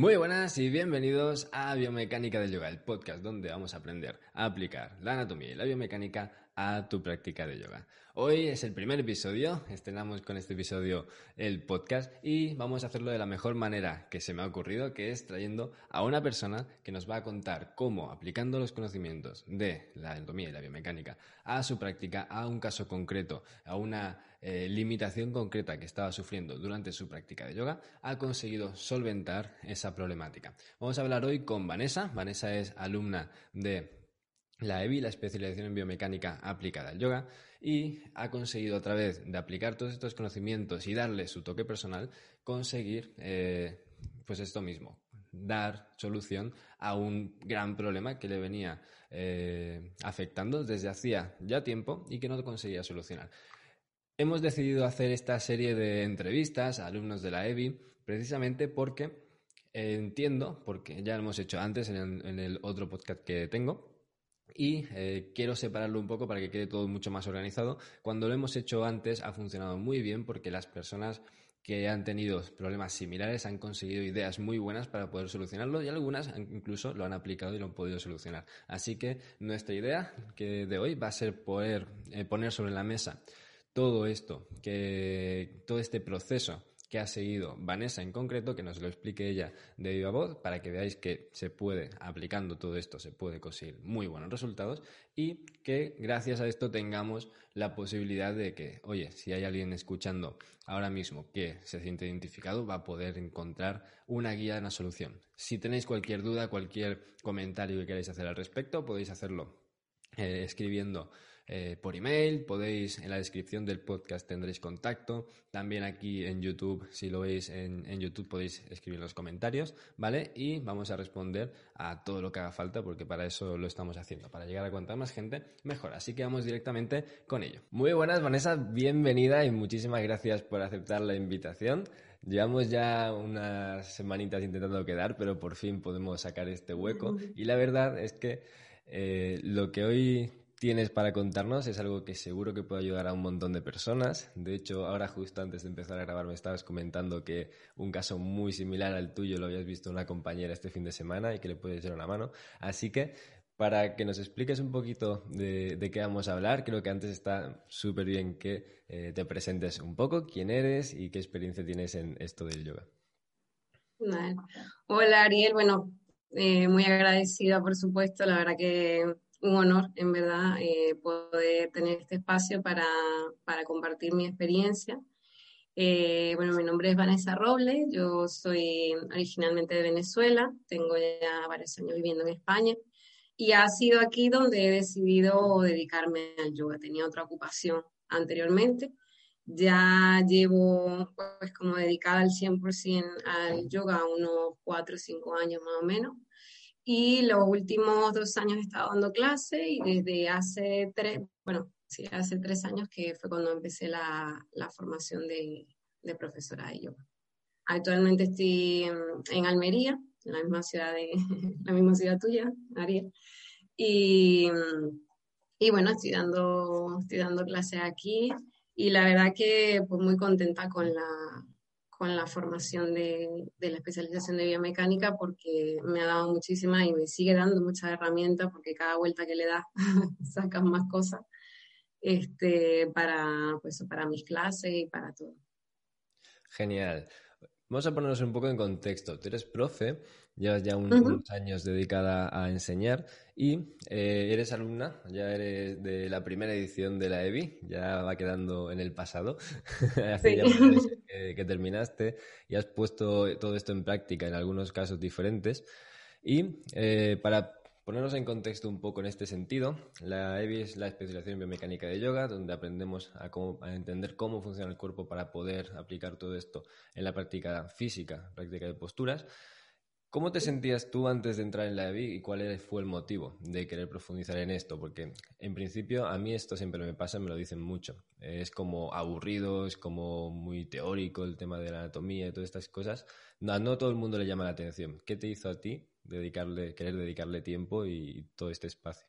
Muy buenas y bienvenidos a Biomecánica del Yoga, el podcast donde vamos a aprender a aplicar la anatomía y la biomecánica a tu práctica de yoga. Hoy es el primer episodio, estrenamos con este episodio el podcast y vamos a hacerlo de la mejor manera que se me ha ocurrido, que es trayendo a una persona que nos va a contar cómo, aplicando los conocimientos de la anatomía y la biomecánica a su práctica, a un caso concreto, a una eh, limitación concreta que estaba sufriendo durante su práctica de yoga, ha conseguido solventar esa problemática. Vamos a hablar hoy con Vanessa. Vanessa es alumna de la EBI, la especialización en biomecánica aplicada al yoga, y ha conseguido a través de aplicar todos estos conocimientos y darle su toque personal, conseguir eh, pues esto mismo, dar solución a un gran problema que le venía eh, afectando desde hacía ya tiempo y que no conseguía solucionar. Hemos decidido hacer esta serie de entrevistas a alumnos de la EBI precisamente porque entiendo, porque ya lo hemos hecho antes en el otro podcast que tengo, y eh, quiero separarlo un poco para que quede todo mucho más organizado. Cuando lo hemos hecho antes ha funcionado muy bien porque las personas que han tenido problemas similares han conseguido ideas muy buenas para poder solucionarlo y algunas incluso lo han aplicado y lo han podido solucionar. Así que nuestra idea que de hoy va a ser poder eh, poner sobre la mesa todo esto, que todo este proceso que ha seguido Vanessa en concreto, que nos lo explique ella de viva voz, para que veáis que se puede, aplicando todo esto, se puede conseguir muy buenos resultados y que gracias a esto tengamos la posibilidad de que, oye, si hay alguien escuchando ahora mismo que se siente identificado, va a poder encontrar una guía, una solución. Si tenéis cualquier duda, cualquier comentario que queráis hacer al respecto, podéis hacerlo eh, escribiendo eh, por email, podéis en la descripción del podcast tendréis contacto, también aquí en YouTube, si lo veis en, YouTube podéis escribir los comentarios, ¿vale? Y vamos a responder a todo lo que haga falta porque para eso lo estamos haciendo, para llegar a cuanta más gente, mejor. Así que vamos directamente con ello. Muy buenas, Vanessa, bienvenida y muchísimas gracias por aceptar la invitación. Llevamos ya unas semanitas intentando quedar, pero por fin podemos sacar este hueco. Y la verdad es que eh, lo que hoy tienes para contarnos es algo que seguro que puede ayudar a un montón de personas. De hecho, ahora justo antes de empezar a grabar me estabas comentando que un caso muy similar al tuyo lo habías visto una compañera este fin de semana y que le puedes echar una mano. Así que para que nos expliques un poquito de, qué vamos a hablar, creo que antes está súper bien que eh, te presentes un poco, quién eres y qué experiencia tienes en esto del yoga. Hola Ariel, bueno, eh, muy agradecida por supuesto, la verdad que un honor, en verdad, eh, poder tener este espacio para, para compartir mi experiencia. Eh, bueno, mi nombre es Vanessa Robles, yo soy originalmente de Venezuela, tengo ya varios años viviendo en España y ha sido aquí donde he decidido dedicarme al yoga. Tenía otra ocupación anteriormente, ya llevo pues como dedicada al 100% al yoga unos 4 o 5 años más o menos. Y los últimos dos años he estado dando clase y desde hace tres, bueno, sí, hace tres años que fue cuando empecé la, la formación de, de, profesora de yoga. Actualmente estoy en, Almería, en la misma ciudad de la misma ciudad tuya, Ariel. Y, y bueno, estoy dando, estoy dando clases aquí y la verdad que pues muy contenta con la, con la formación de, la especialización de biomecánica porque me ha dado muchísimas y me sigue dando muchas herramientas porque cada vuelta que le das sacas más cosas este, para, pues, para mis clases y para todo. Genial. Vamos a ponernos un poco en contexto. Tú eres profe, llevas ya unos años dedicada a enseñar y eh, eres alumna, ya eres de la primera edición de la EBI, ya va quedando en el pasado. Hace ya meses que, terminaste y has puesto todo esto en práctica en algunos casos diferentes. Y eh, para Ponernos en contexto un poco en este sentido, la EBI es la especialización en biomecánica de yoga, donde aprendemos a, entender cómo funciona el cuerpo para poder aplicar todo esto en la práctica física, práctica de posturas. ¿Cómo te sentías tú antes de entrar en la EBI y cuál fue el motivo de querer profundizar en esto? Porque en principio a mí esto siempre me pasa, me lo dicen mucho. Es como aburrido, es como muy teórico el tema de la anatomía y todas estas cosas. No, no todo el mundo le llama la atención. ¿Qué te hizo a ti dedicarle, querer dedicarle tiempo y todo este espacio?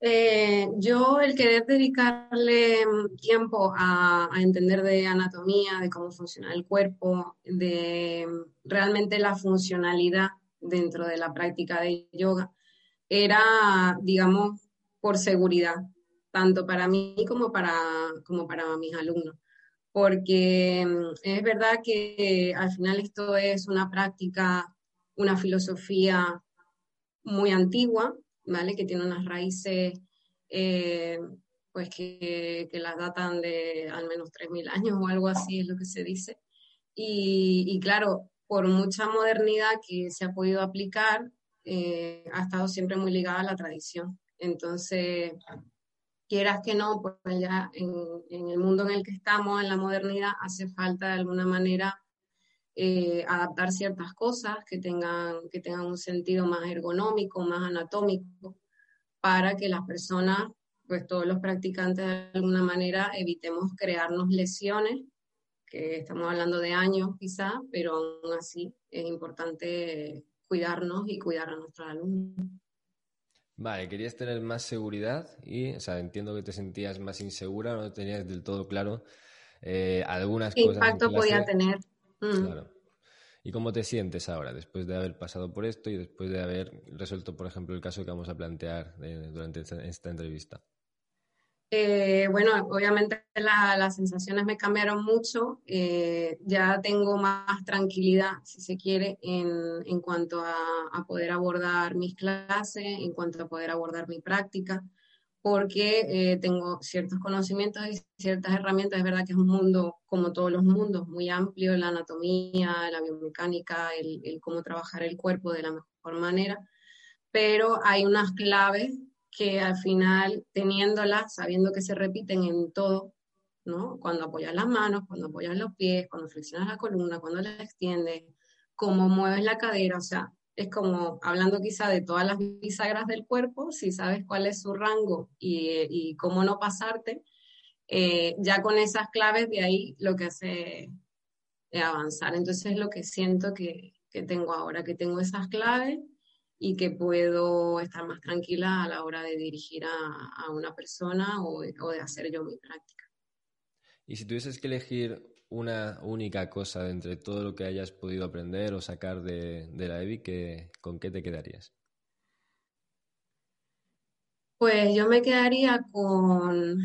Eh, yo el querer dedicarle tiempo a, entender de anatomía, de cómo funciona el cuerpo, de realmente la funcionalidad dentro de la práctica de yoga, era, digamos, por seguridad, tanto para mí como para, como para mis alumnos. Porque mm, es verdad que al final esto es una práctica, una filosofía muy antigua, ¿vale? Que tiene unas raíces eh, pues que, las datan de al menos 3.000 años o algo así, es lo que se dice. Y, claro, por mucha modernidad que se ha podido aplicar, eh, ha estado siempre muy ligada a la tradición. Entonces, quieras que no, pues ya en, el mundo en el que estamos, en la modernidad, hace falta de alguna manera eh, adaptar ciertas cosas que tengan, que tengan un sentido más ergonómico, más anatómico, para que las personas, pues todos los practicantes de alguna manera, evitemos crearnos lesiones, que estamos hablando de años quizá, pero aún así es importante cuidarnos y cuidar a nuestros alumnos. Vale, querías tener más seguridad y, o sea, entiendo que te sentías más insegura, no tenías del todo claro eh, algunas ¿Qué cosas. ¿Qué impacto podía tener? Mm. Claro. ¿Y cómo te sientes ahora, después de haber pasado por esto y después de haber resuelto, por ejemplo, el caso que vamos a plantear eh, durante esta, entrevista? Eh, bueno, obviamente las sensaciones me cambiaron mucho. Eh, ya tengo más tranquilidad, si se quiere, en, cuanto a, poder abordar mis clases, en cuanto a poder abordar mi práctica porque eh, tengo ciertos conocimientos y ciertas herramientas. Es verdad que es un mundo, como todos los mundos, muy amplio, la anatomía, la biomecánica, el, cómo trabajar el cuerpo de la mejor manera, pero hay unas claves que al final, teniéndolas, sabiendo que se repiten en todo, ¿no? Cuando apoyas las manos, cuando apoyas los pies, cuando flexionas la columna, cuando la extiendes, cómo mueves la cadera, o sea, es como hablando quizá de todas las bisagras del cuerpo, si sabes cuál es su rango y, cómo no pasarte, eh, ya con esas claves de ahí lo que hace es avanzar. Entonces es lo que siento que, tengo ahora, que tengo esas claves y que puedo estar más tranquila a la hora de dirigir a, una persona o, o de hacer yo mi práctica. Y si tuvieses que elegir una única cosa de entre todo lo que hayas podido aprender o sacar de, la EBI, ¿con qué te quedarías? Pues yo me quedaría con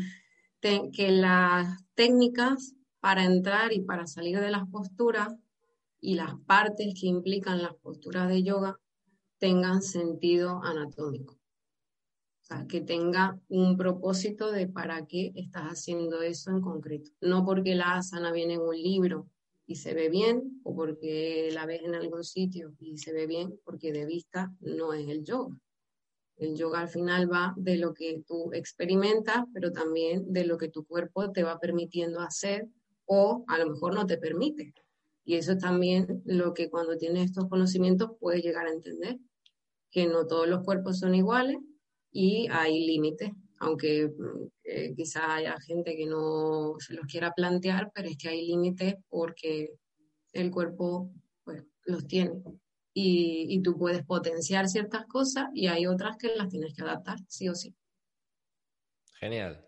que las técnicas para entrar y para salir de las posturas y las partes que implican las posturas de yoga tengan sentido anatómico que tenga un propósito de para qué estás haciendo eso en concreto. No porque la asana viene en un libro y se ve bien, o porque la ves en algún sitio y se ve bien, porque de vista no es el yoga. El yoga al final va de lo que tú experimentas, pero también de lo que tu cuerpo te va permitiendo hacer o a lo mejor no te permite. Y eso es también lo que cuando tienes estos conocimientos puedes llegar a entender, que no todos los cuerpos son iguales, y hay límites, aunque mm, eh, quizá haya gente que no se los quiera plantear, pero es que hay límites porque el cuerpo pues, los tiene. Y, y, tú puedes potenciar ciertas cosas y hay otras que las tienes que adaptar, sí o sí. Genial.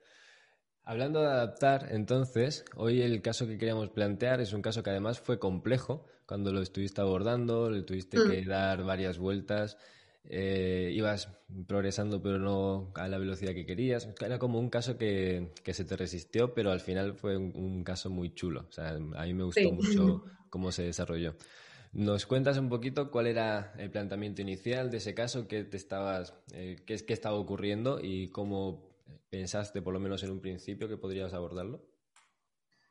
Hablando de adaptar, entonces, hoy el caso que queríamos plantear es un caso que además fue complejo cuando lo estuviste abordando, le tuviste mm. que dar varias vueltas. Eh, ibas progresando pero no a la velocidad que querías. Era como un caso que, se te resistió, pero al final fue un, caso muy chulo. O sea, a mí me gustó mucho cómo se desarrolló. ¿Nos cuentas un poquito cuál era el planteamiento inicial de ese caso, qué te estabas, eh, qué, qué estaba ocurriendo y cómo pensaste, por lo menos en un principio, que podrías abordarlo?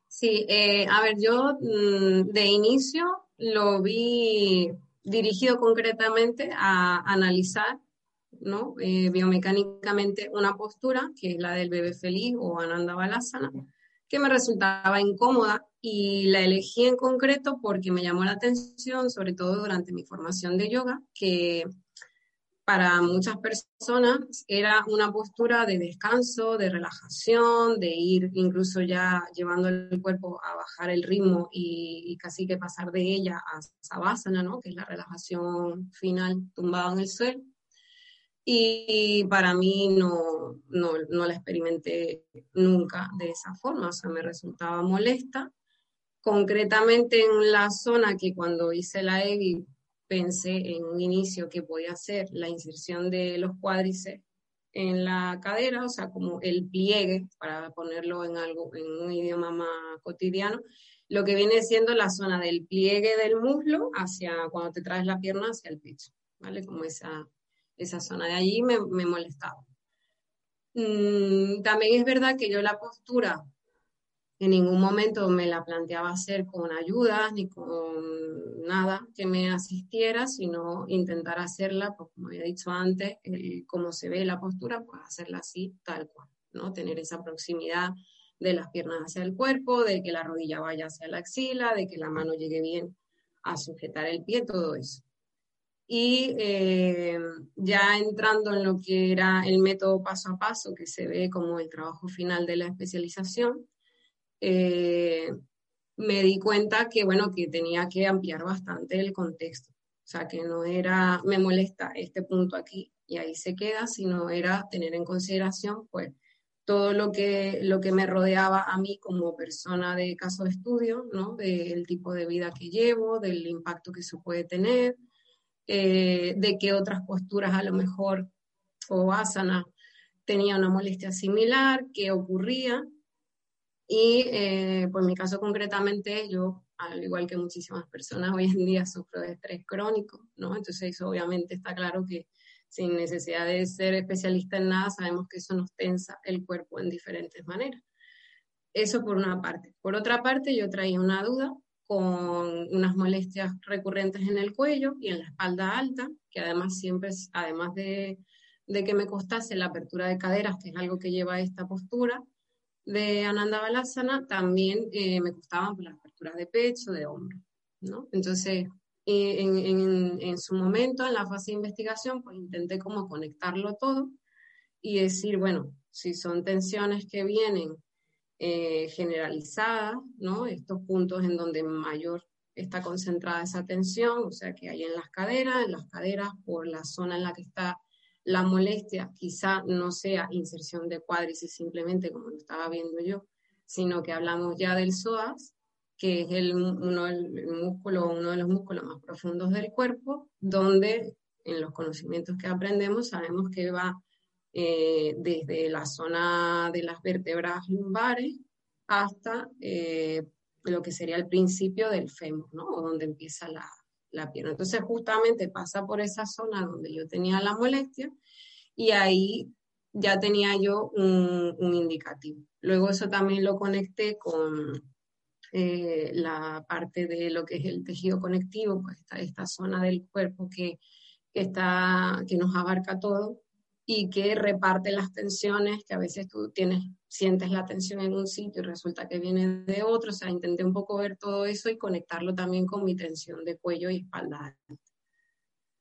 Sí, eh, a ver, yo mm, de inicio lo vi dirigido concretamente a analizar ¿no? Eh, biomecánicamente una postura, que es la del bebé feliz o Ananda Balasana, que me resultaba incómoda y la elegí en concreto porque me llamó la atención, sobre todo durante mi formación de yoga, que para muchas personas era una postura de descanso, de relajación, de ir incluso ya llevando el cuerpo a bajar el ritmo y, casi que pasar de ella a sabásana, ¿no? que es la relajación final tumbada en el suelo. Y para mí no, no, no la experimenté nunca de esa forma, o sea, me resultaba molesta. Concretamente en la zona que cuando hice la EGI pensé en un inicio que podía ser la inserción de los cuádriceps en la cadera, o sea, como el pliegue, para ponerlo en algo, en un idioma más cotidiano, lo que viene siendo la zona del pliegue del muslo hacia cuando te traes la pierna hacia el pecho, ¿vale? Como esa, esa zona de allí me, me molestaba. Mm, también es verdad que yo la postura en ningún momento me la planteaba hacer con ayudas ni con nada que me asistiera, sino intentar hacerla, pues como había dicho antes, como se ve la postura, pues hacerla así, tal cual, ¿no? Tener esa proximidad de las piernas hacia el cuerpo, de que la rodilla vaya hacia la axila, de que la mano llegue bien a sujetar el pie, todo eso. Y eh, ya entrando en lo que era el método paso a paso, que se ve como el trabajo final de la especialización, eh, me di cuenta que, bueno, que tenía que ampliar bastante el contexto. O sea, que no era, me molesta este punto aquí y ahí se queda, sino era tener en consideración, pues, todo lo que, lo que me rodeaba a mí como persona de caso de estudio, ¿no? Del tipo de vida que llevo, del impacto que eso puede tener, eh, de qué otras posturas a lo mejor o asana tenía una molestia similar, qué ocurría, y eh, por mi caso concretamente, yo, al igual que muchísimas personas, hoy en día sufro de estrés crónico, ¿no? Entonces eso obviamente está claro que sin necesidad de ser especialista en nada, sabemos que eso nos tensa el cuerpo en diferentes maneras. Eso por una parte. Por otra parte, yo traía una duda con unas molestias recurrentes en el cuello y en la espalda alta, que además siempre, además de, de que me costase la apertura de caderas, que es algo que lleva a esta postura, de Ananda Balasana también eh, me costaban las aperturas de pecho, de hombro, ¿no? Entonces, eh, en, su momento, en la fase de investigación, pues intenté como conectarlo todo y decir, bueno, si son tensiones que vienen eh, generalizadas, ¿no? Estos puntos en donde mayor está concentrada esa tensión, o sea, que hay en las caderas, en las caderas por la zona en la que está la molestia quizá no sea inserción de cuádriceps simplemente como lo estaba viendo yo, sino que hablamos ya del psoas, que es el, uno, músculo, uno de los músculos más profundos del cuerpo, donde en los conocimientos que aprendemos sabemos que va eh, desde la zona de las vértebras lumbares hasta eh, lo que sería el principio del fémur, ¿no? O donde empieza la, la pierna. Entonces justamente pasa por esa zona donde yo tenía la molestia y ahí ya tenía yo un, indicativo. Luego eso también lo conecté con eh, la parte de lo que es el tejido conectivo, pues esta, esta zona del cuerpo que, que, está, que nos abarca todo y que reparte las tensiones, que a veces tú tienes, sientes la tensión en un sitio y resulta que viene de otro, o sea, intenté un poco ver todo eso y conectarlo también con mi tensión de cuello y espalda.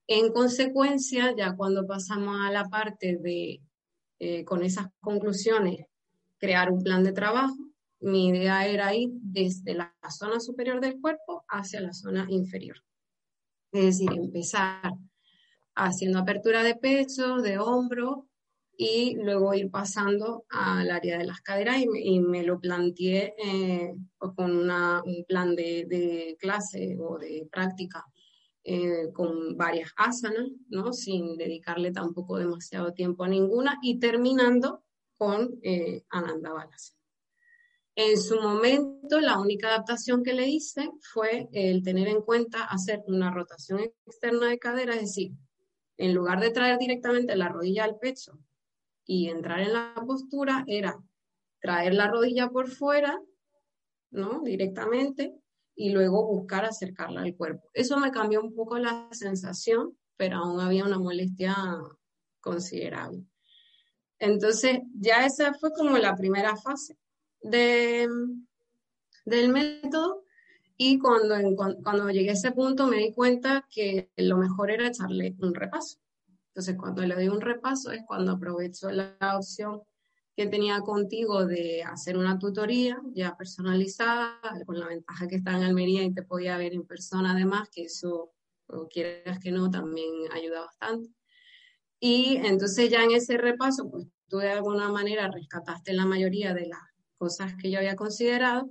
En consecuencia, ya cuando pasamos a la parte de, eh, con esas conclusiones, crear un plan de trabajo, mi idea era ir desde la zona superior del cuerpo hacia la zona inferior. Es decir, empezar haciendo apertura de pecho, de hombro y luego ir pasando al área de las caderas y me, lo planteé eh, con un plan de, clase o de práctica eh, con varias asanas, ¿no? sin dedicarle tampoco demasiado tiempo a ninguna y terminando con eh, Ananda Balasana. En su momento, la única adaptación que le hice fue el tener en cuenta hacer una rotación externa de cadera, es decir, en lugar de traer directamente la rodilla al pecho y entrar en la postura, era traer la rodilla por fuera, ¿no? Directamente, y luego buscar acercarla al cuerpo. Eso me cambió un poco la sensación, pero aún había una molestia considerable. Entonces, ya esa fue como la primera fase. de, del método y cuando, cuando llegué a ese punto me di cuenta que lo mejor era echarle un repaso. Entonces, cuando le doy un repaso es cuando aprovecho la opción que tenía contigo de hacer una tutoría ya personalizada, con la ventaja que está en Almería y te podía ver en persona además, que eso, o quieras que no, también ayuda bastante. Y entonces ya en ese repaso, pues tú de alguna manera rescataste la mayoría de las cosas que yo había considerado,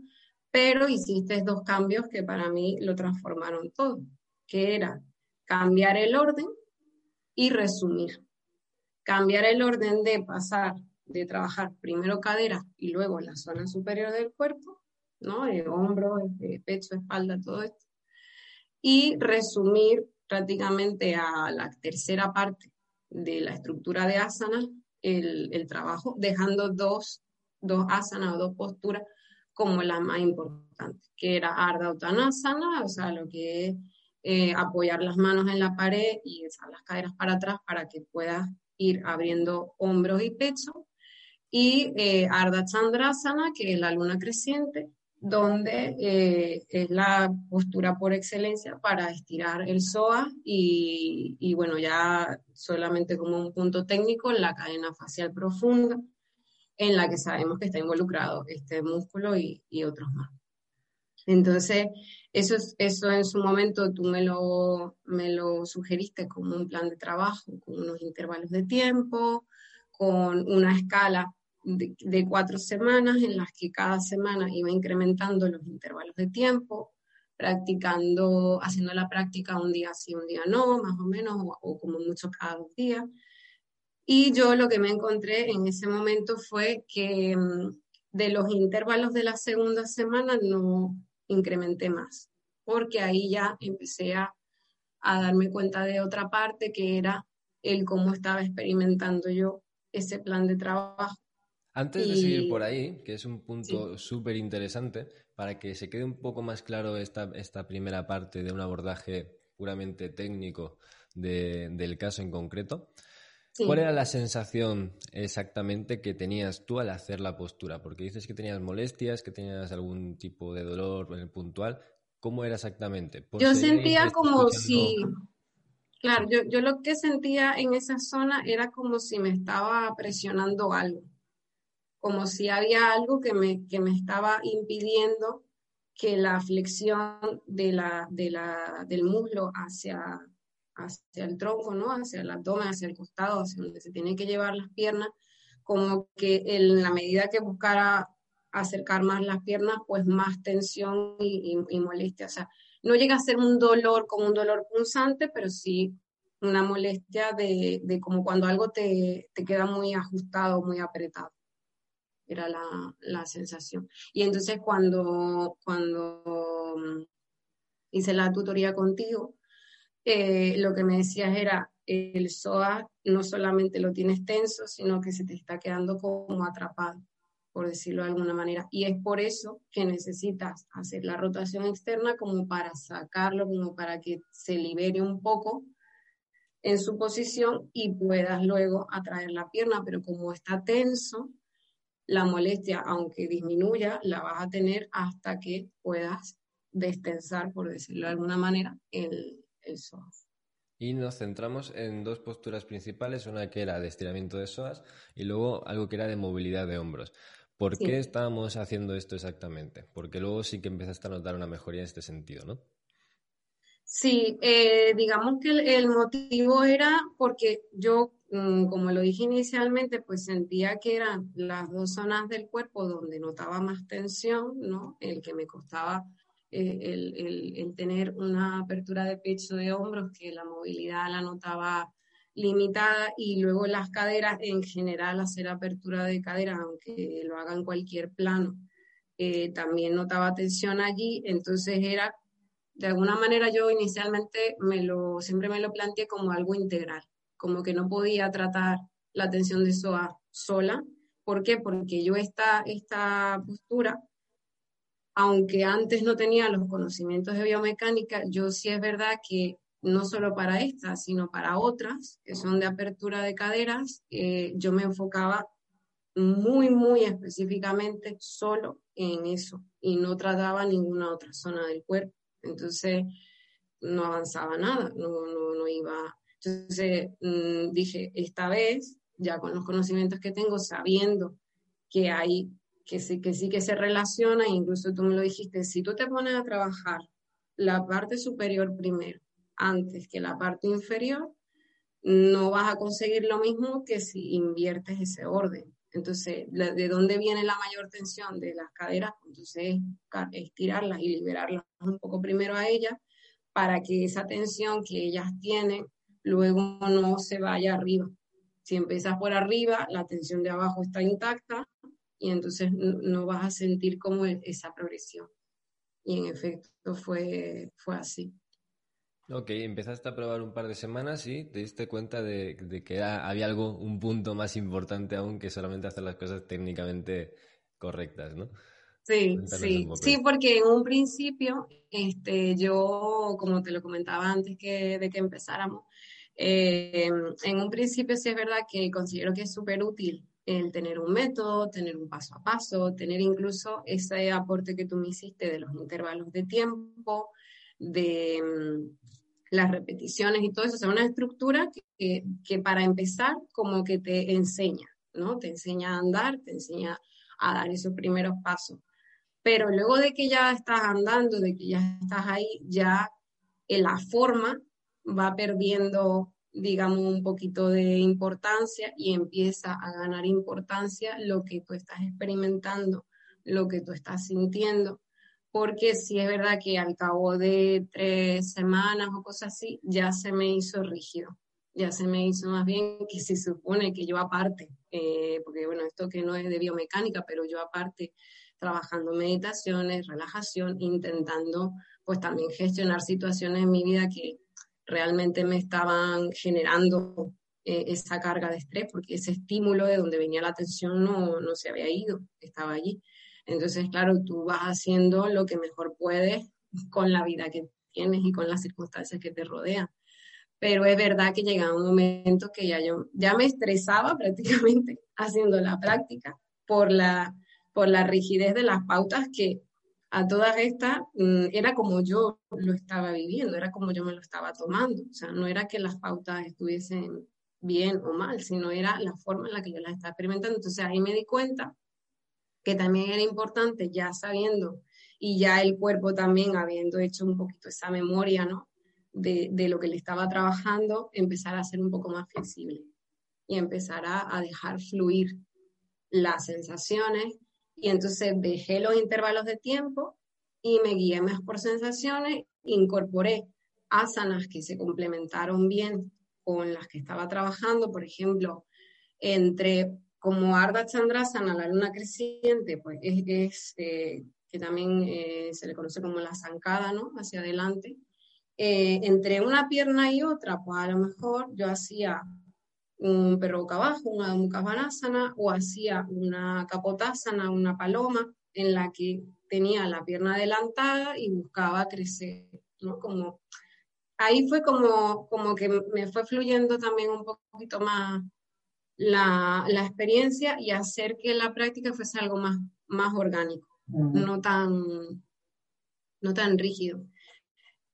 pero hiciste dos cambios que para mí lo transformaron todo, que era cambiar el orden y resumir. Cambiar el orden de pasar de trabajar primero cadera y luego la zona superior del cuerpo, ¿no? Eh, hombro, eh, pecho, espalda, todo esto. Y resumir prácticamente a la tercera parte de la estructura de asana el, trabajo, dejando dos, dos asanas o dos posturas como las más importantes, que era Ardha Uttanasana, o sea, lo que es eh, apoyar las manos en la pared y echar las caderas para atrás para que puedas ir abriendo hombros y pecho y eh, Ardha Chandrasana, que es la luna creciente, donde eh, es la postura por excelencia para estirar el psoas y, bueno, ya solamente como un punto técnico, la cadena facial profunda, en la que sabemos que está involucrado este músculo y otros más. Entonces, eso, eso en su momento tú me lo, me lo sugeriste como un plan de trabajo, con unos intervalos de tiempo, con una escala de, cuatro semanas en las que cada semana iba incrementando los intervalos de tiempo, practicando, haciendo la práctica un día sí, un día no, más o menos, o, como mucho cada dos días. Y yo lo que me encontré en ese momento fue que mm, de los intervalos de la segunda semana no incrementé más, porque ahí ya empecé a, a darme cuenta de otra parte que era el cómo estaba experimentando yo ese plan de trabajo. Antes de seguir por ahí, que es un punto súper interesante, para que se quede un poco más claro esta, esta primera parte de un abordaje puramente técnico del caso en concreto, ¿cuál era la sensación exactamente que tenías tú al hacer la postura? Porque dices que tenías molestias, que tenías algún tipo de dolor puntual. ¿Cómo era exactamente? yo sentía como si... Claro, yo, yo lo que sentía en esa zona era como si me estaba presionando algo como si había algo que me, que me estaba impidiendo que la flexión de la, de la, del muslo hacia, hacia el tronco, ¿no? hacia el abdomen, hacia el costado, hacia donde se tienen que llevar las piernas, como que en la medida que buscara acercar más las piernas, pues más tensión y, molestia. O sea, no llega a ser un dolor como un dolor punzante, pero sí una molestia de, de como cuando algo te, te queda muy ajustado, muy apretado era la, sensación. Y entonces cuando, cuando mm, hice la tutoría contigo, eh, lo que me decías era, el psoas no solamente lo tienes tenso, sino que se te está quedando como atrapado, por decirlo de alguna manera. Y es por eso que necesitas hacer la rotación externa como para sacarlo, como para que se libere un poco en su posición y puedas luego atraer la pierna, pero como está tenso, la molestia, aunque disminuya, la vas a tener hasta que puedas destensar, por decirlo de alguna manera, el, Y nos centramos en dos posturas principales, una que era de estiramiento de psoas y luego algo que era de movilidad de hombros. ¿Por qué estábamos haciendo esto exactamente? Porque luego sí que empezaste a notar una mejoría en este sentido, ¿no? Sí, eh, digamos que el, motivo era porque yo, mm, como lo dije inicialmente, pues sentía que eran las dos zonas del cuerpo donde notaba más tensión, ¿no? El que me costaba eh, el, tener una apertura de pecho de hombros, que la movilidad la notaba limitada y luego las caderas, en general hacer apertura de caderas, aunque lo haga en cualquier plano, eh, también notaba tensión allí, entonces era de alguna manera yo inicialmente me lo, siempre me lo planteé como algo integral, como que no podía tratar la tensión de SOA sola. ¿Por qué? Porque yo esta, esta postura, aunque antes no tenía los conocimientos de biomecánica, yo sí es verdad que no solo para esta, sino para otras, que son de apertura de caderas, eh, yo me enfocaba muy, muy específicamente solo en eso y no trataba ninguna otra zona del cuerpo. Entonces, no avanzaba nada, no, no, no iba. Entonces, mm, dije, esta vez, ya con los conocimientos que tengo, sabiendo que hay, que sí, que sí que se relaciona, incluso tú me lo dijiste, si tú te pones a trabajar la parte superior primero, antes que la parte inferior, no vas a conseguir lo mismo que si inviertes ese orden. Entonces, ¿de dónde viene la mayor tensión? De las caderas. Entonces, estirarlas y liberarlas un poco primero a ellas para que esa tensión que ellas tienen luego no se vaya arriba. Si empiezas por arriba, la tensión de abajo está intacta y entonces no vas a sentir como e, esa progresión. Y en efecto fue, fue así. Ok, empezaste a probar un par de semanas y te diste cuenta de, que había algo, un punto más importante aún que solamente hacer las cosas técnicamente correctas, ¿no? Sí, sí, sí, porque en un principio, este, yo, como te lo comentaba antes que, de que empezáramos, eh, en un principio sí es verdad que considero que es súper útil el tener un método, tener un paso a paso, tener incluso ese aporte que tú me hiciste de los intervalos de tiempo, de mm, las repeticiones y todo eso, o sea, una estructura que, que, para empezar como que te enseña, ¿no? Te enseña a andar, te enseña a dar esos primeros pasos. Pero luego de que ya estás andando, de que ya estás ahí, ya la forma va perdiendo, digamos, un poquito de importancia y empieza a ganar importancia lo que tú estás experimentando, lo que tú estás sintiendo. Porque sí es verdad que al cabo de tres semanas o cosas así, ya se me hizo rígido, ya se me hizo más bien que se supone que yo aparte, eh, porque bueno, esto que no es de biomecánica, pero yo aparte trabajando meditaciones, relajación, intentando pues también gestionar situaciones en mi vida que realmente me estaban generando eh, esa carga de estrés, porque ese estímulo de donde venía la atención no, no se había ido, estaba allí. Entonces, claro, tú vas haciendo lo que mejor puedes con la vida que tienes y con las circunstancias que te rodean. Pero es verdad que llega un momento que ya yo ya me estresaba prácticamente haciendo la práctica por la, por la rigidez de las pautas que a todas estas mm, era como yo lo estaba viviendo, era como yo me lo estaba tomando. O sea, no era que las pautas estuviesen bien o mal, sino era la forma en la que yo las estaba experimentando. Entonces ahí me di cuenta que también era importante ya sabiendo y ya el cuerpo también habiendo hecho un poquito esa memoria, ¿no? De, de lo que le estaba trabajando, empezar a ser un poco más flexible y empezar a, a dejar fluir las sensaciones. Y entonces dejé los intervalos de tiempo y me guié más por sensaciones, incorporé asanas que se complementaron bien con las que estaba trabajando, por ejemplo, entre como Ardha Chandrasana, la luna creciente, pues es, eh, que también eh, se le conoce como la zancada, ¿no? Hacia adelante. Eh, entre una pierna y otra, pues a lo mejor yo hacía un perro boca abajo, una mukhavanasana, o hacía una capotasana, una paloma, en la que tenía la pierna adelantada y buscaba crecer, ¿no? Como, ahí fue como, como que me fue fluyendo también un poquito más la, experiencia y hacer que la práctica fuese algo más, más orgánico, no, tan, no tan rígido.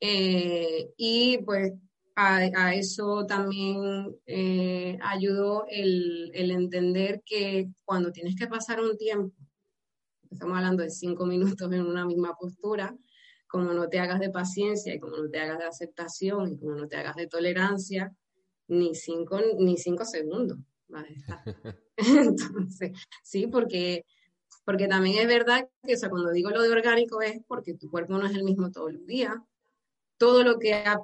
Eh, y pues a, eso también eh, ayudó el, el, entender que cuando tienes que pasar un tiempo, estamos hablando de cinco minutos en una misma postura, como no te hagas de paciencia y como no te hagas de aceptación y como no te hagas de tolerancia, ni cinco, ni cinco segundos. Entonces, sí, porque, porque también es verdad que o cuando digo lo de orgánico es porque tu cuerpo no es el mismo todos los días. Todo lo que, ha,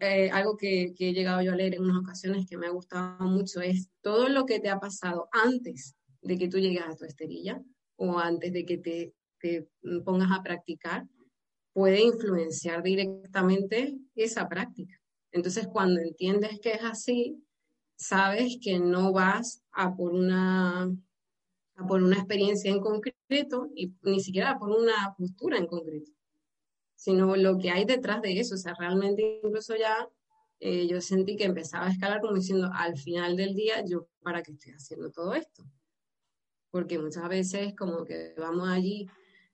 eh, algo que, he llegado yo a leer en unas ocasiones que me ha gustado mucho es todo lo que te ha pasado antes de que tú llegues a tu esterilla o antes de que te, te pongas a practicar, puede influenciar directamente esa práctica. Entonces, cuando entiendes que es así, sabes que no vas a por una, a por una experiencia en concreto y ni siquiera por una postura en concreto, sino lo que hay detrás de eso. O sea, realmente incluso ya eh, yo sentí que empezaba a escalar como diciendo, al final del día, yo, ¿para qué estoy haciendo todo esto? porque muchas veces como que vamos allí,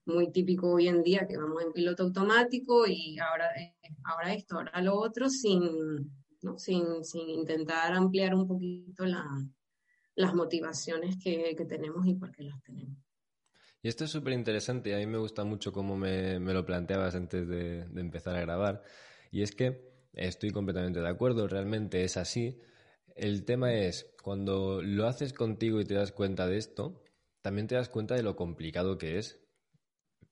muy típico hoy en día, que vamos en piloto automático y ahora, ahora esto, ahora lo otro, sin, sin, sin intentar ampliar un poquito las motivaciones que, tenemos y por qué las tenemos. Y esto es súper interesante, a mí me gusta mucho cómo me, lo planteabas antes de, de, empezar a grabar, y es que estoy completamente de acuerdo, realmente es así. El tema es, cuando lo haces contigo y te das cuenta de esto, también te das cuenta de lo complicado que es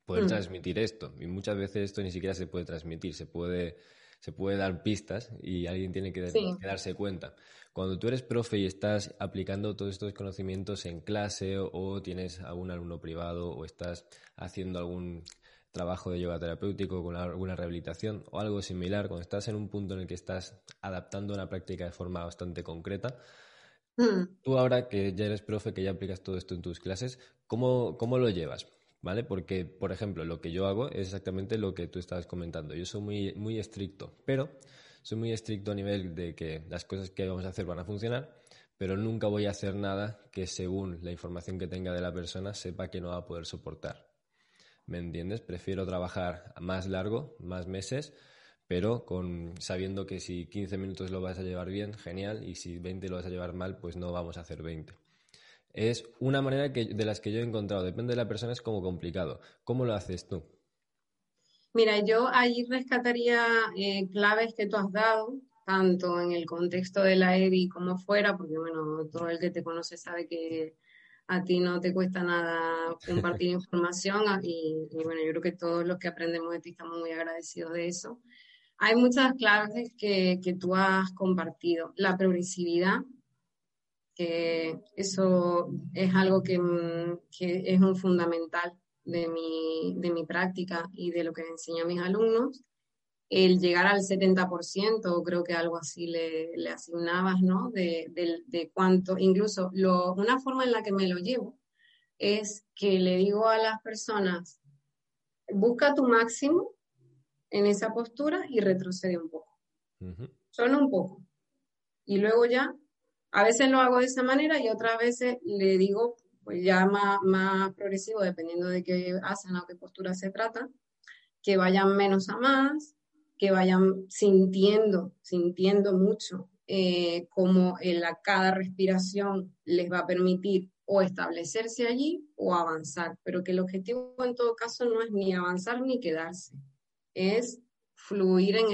poder mm. transmitir esto. Y muchas veces esto ni siquiera se puede transmitir, se puede, se puede dar pistas y alguien tiene que, darse cuenta. Cuando tú eres profe y estás aplicando todos estos conocimientos en clase o, tienes algún alumno privado o estás haciendo algún trabajo de yoga terapéutico con alguna rehabilitación o algo similar, cuando estás en un punto en el que estás adaptando una práctica de forma bastante concreta, mm. tú ahora que ya eres profe, que ya aplicas todo esto en tus clases, ¿cómo, cómo lo llevas? ¿Vale? Porque, por ejemplo, lo que yo hago es exactamente lo que tú estabas comentando. Yo soy muy, muy estricto, pero soy muy estricto a nivel de que las cosas que vamos a hacer van a funcionar, pero nunca voy a hacer nada que según la información que tenga de la persona sepa que no va a poder soportar. ¿Me entiendes? Prefiero trabajar más largo, más meses, pero con sabiendo que si 15 minutos lo vas a llevar bien, genial, y si 20 lo vas a llevar mal, pues no vamos a hacer 20 es una manera que, de las que yo he encontrado. Depende de la persona, es como complicado. ¿Cómo lo haces tú? Mira, yo ahí rescataría eh, claves que tú has dado, tanto en el contexto de la ERI como fuera, porque bueno, todo el que te conoce sabe que a ti no te cuesta nada compartir información y, bueno, yo creo que todos los que aprendemos de ti estamos muy agradecidos de eso. Hay muchas claves que, que tú has compartido. La progresividad, que eso es algo que, mm, que es un fundamental de mi, de mi, práctica y de lo que enseño a mis alumnos. El llegar al 70%, creo que algo así le, le asignabas, ¿no? De, de, de cuánto, incluso lo, una forma en la que me lo llevo es que le digo a las personas, busca tu máximo en esa postura y retrocede un poco. Solo un poco. Y luego ya a veces lo hago de esa manera y otras veces le digo, pues ya más, progresivo, dependiendo de qué hacen o qué postura se trata, que vayan menos a más, que vayan sintiendo, sintiendo mucho eh, cómo en la, cada respiración les va a permitir o establecerse allí o avanzar, pero que el objetivo en todo caso no es ni avanzar ni quedarse, es fluir en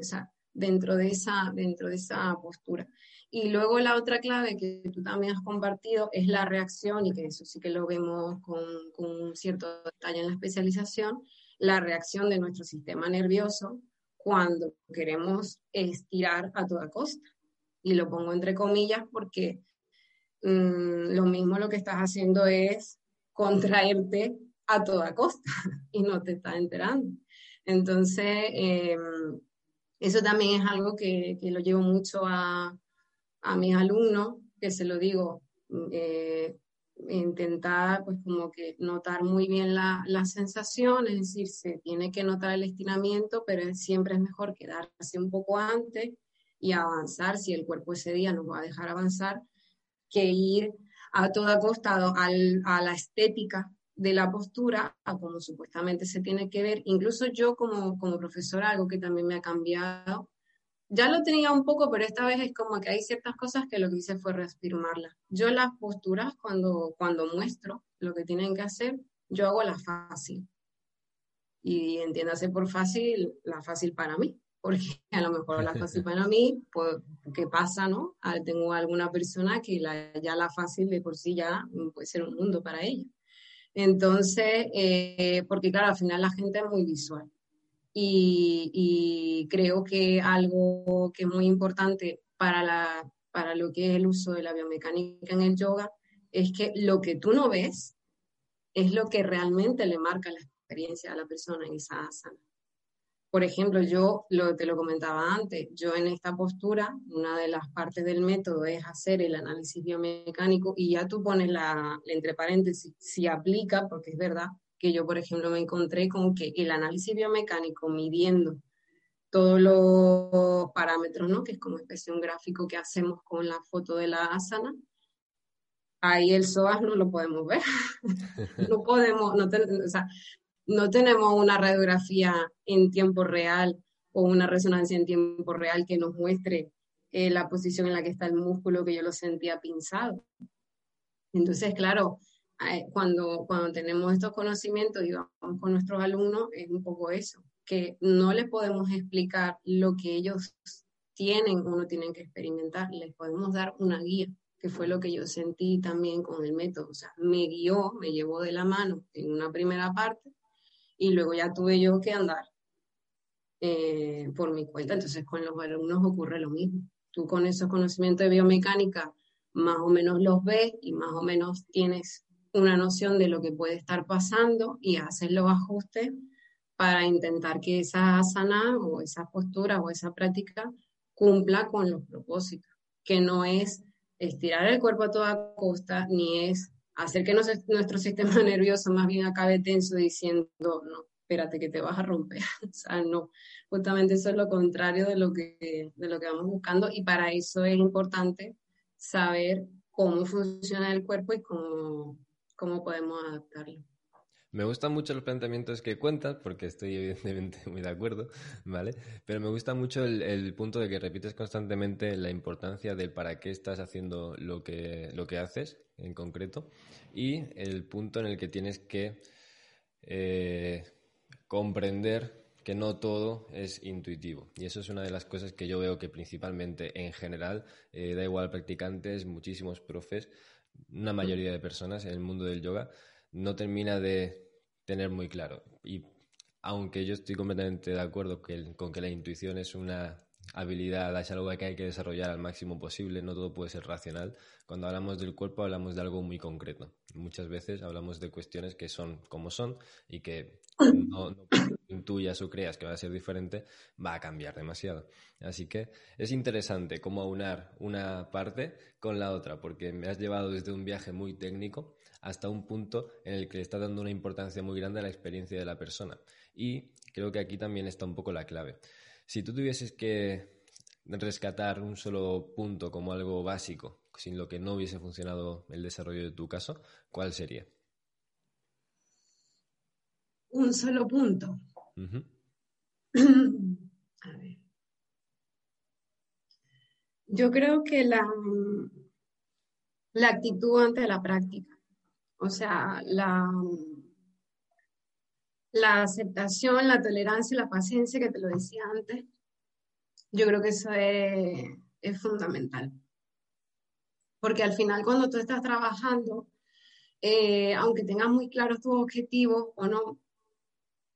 esa, dentro, de esa, dentro de esa postura. Y luego la otra clave que tú también has compartido es la reacción, y que eso sí que lo vemos con, con cierto detalle en la especialización, la reacción de nuestro sistema nervioso cuando queremos estirar a toda costa. Y lo pongo entre comillas porque mm, lo mismo lo que estás haciendo es contraerte a toda costa y no te estás enterando. Entonces, em, eso también es algo que, que, lo llevo mucho a, a mis alumnos, que se lo digo, eh, intentar pues como que notar muy bien la, la, sensación, es decir, se tiene que notar el estiramiento, pero siempre es mejor quedarse un poco antes y avanzar, si el cuerpo ese día nos va a dejar avanzar, que ir a toda costa al, a la estética de la postura, a como supuestamente se tiene que ver. Incluso yo como profesora, algo que también me ha cambiado, ya lo tenía un poco, pero esta vez es como que hay ciertas cosas que lo que hice fue reafirmarlas. Yo las posturas, cuando, cuando muestro lo que tienen que hacer, yo hago la fácil. Y entiéndase por fácil, la fácil para mí, porque a lo mejor la fácil para mí, pues, ¿qué pasa, no? Ah, tengo alguna persona que la, ya la fácil de por sí ya puede ser un mundo para ella. Entonces, eh, porque claro, al final la gente es muy visual. Y, creo que algo que es muy importante para, la, para lo que es el uso de la biomecánica en el yoga es que lo que tú no ves es lo que realmente le marca la experiencia a la persona en esa asana. Por ejemplo, yo lo, te lo comentaba antes, yo en esta postura, una de las partes del método es hacer el análisis biomecánico y ya tú pones la, entre paréntesis, si aplica, porque es verdad, que yo, por ejemplo, me encontré con que el análisis biomecánico midiendo todos los parámetros, ¿no? que es como especie un gráfico que hacemos con la foto de la asana, ahí el psoas no lo podemos ver. no podemos, no, o sea, no tenemos una radiografía en tiempo real o una resonancia en tiempo real que nos muestre eh, la posición en la que está el músculo que yo lo sentía pinzado. Entonces, claro, cuando, cuando tenemos estos conocimientos y vamos con nuestros alumnos, es un poco eso, que no les podemos explicar lo que ellos tienen o no tienen que experimentar, les podemos dar una guía, que fue lo que yo sentí también con el método. O sea, me guió, me llevó de la mano en una primera parte y luego ya tuve yo que andar eh, por mi cuenta. Entonces con los alumnos ocurre lo mismo. Tú con esos conocimientos de biomecánica más o menos los ves y más o menos tienes una noción de lo que puede estar pasando y haces los ajustes para intentar que esa asana o esa postura o esa práctica cumpla con los propósitos, que no es estirar el cuerpo a toda costa, ni es hacer que nuestro sistema nervioso más bien acabe tenso diciendo, no, espérate que te vas a romper. o sea, no, justamente eso es lo contrario de lo, que, de lo que vamos buscando y para eso es importante saber cómo funciona el cuerpo y cómo, cómo podemos adaptarlo. Me gustan mucho los planteamientos que cuentas, porque estoy evidentemente muy de acuerdo, ¿vale? Pero me gusta mucho el, punto de que repites constantemente la importancia del para qué estás haciendo lo que, lo que haces en concreto y el punto en el que tienes que eh, comprender que no todo es intuitivo. Y eso es una de las cosas que yo veo que principalmente en general, eh, da igual practicantes, muchísimos profes, una mayoría de personas en el mundo del yoga, no termina de tener muy claro. Y aunque yo estoy completamente de acuerdo con que la intuición es una habilidad, es algo que hay que desarrollar al máximo posible, no todo puede ser racional. Cuando hablamos del cuerpo hablamos de algo muy concreto. Muchas veces hablamos de cuestiones que son como son y que no, no intuyas o creas que va a ser diferente, va a cambiar demasiado. Así que es interesante cómo aunar una parte con la otra, porque me has llevado desde un viaje muy técnico hasta un punto en el que le está dando una importancia muy grande a la experiencia de la persona. Y creo que aquí también está un poco la clave. Si tú tuvieses que rescatar un solo punto como algo básico, sin lo que no hubiese funcionado el desarrollo de tu caso, ¿cuál sería? Un solo punto. Yo creo que la, la actitud ante la práctica, o sea, la, la aceptación, la tolerancia y la paciencia que te lo decía antes, yo creo que eso es, fundamental. Porque al final cuando tú estás trabajando, eh, aunque tengas muy claros tus objetivos o no,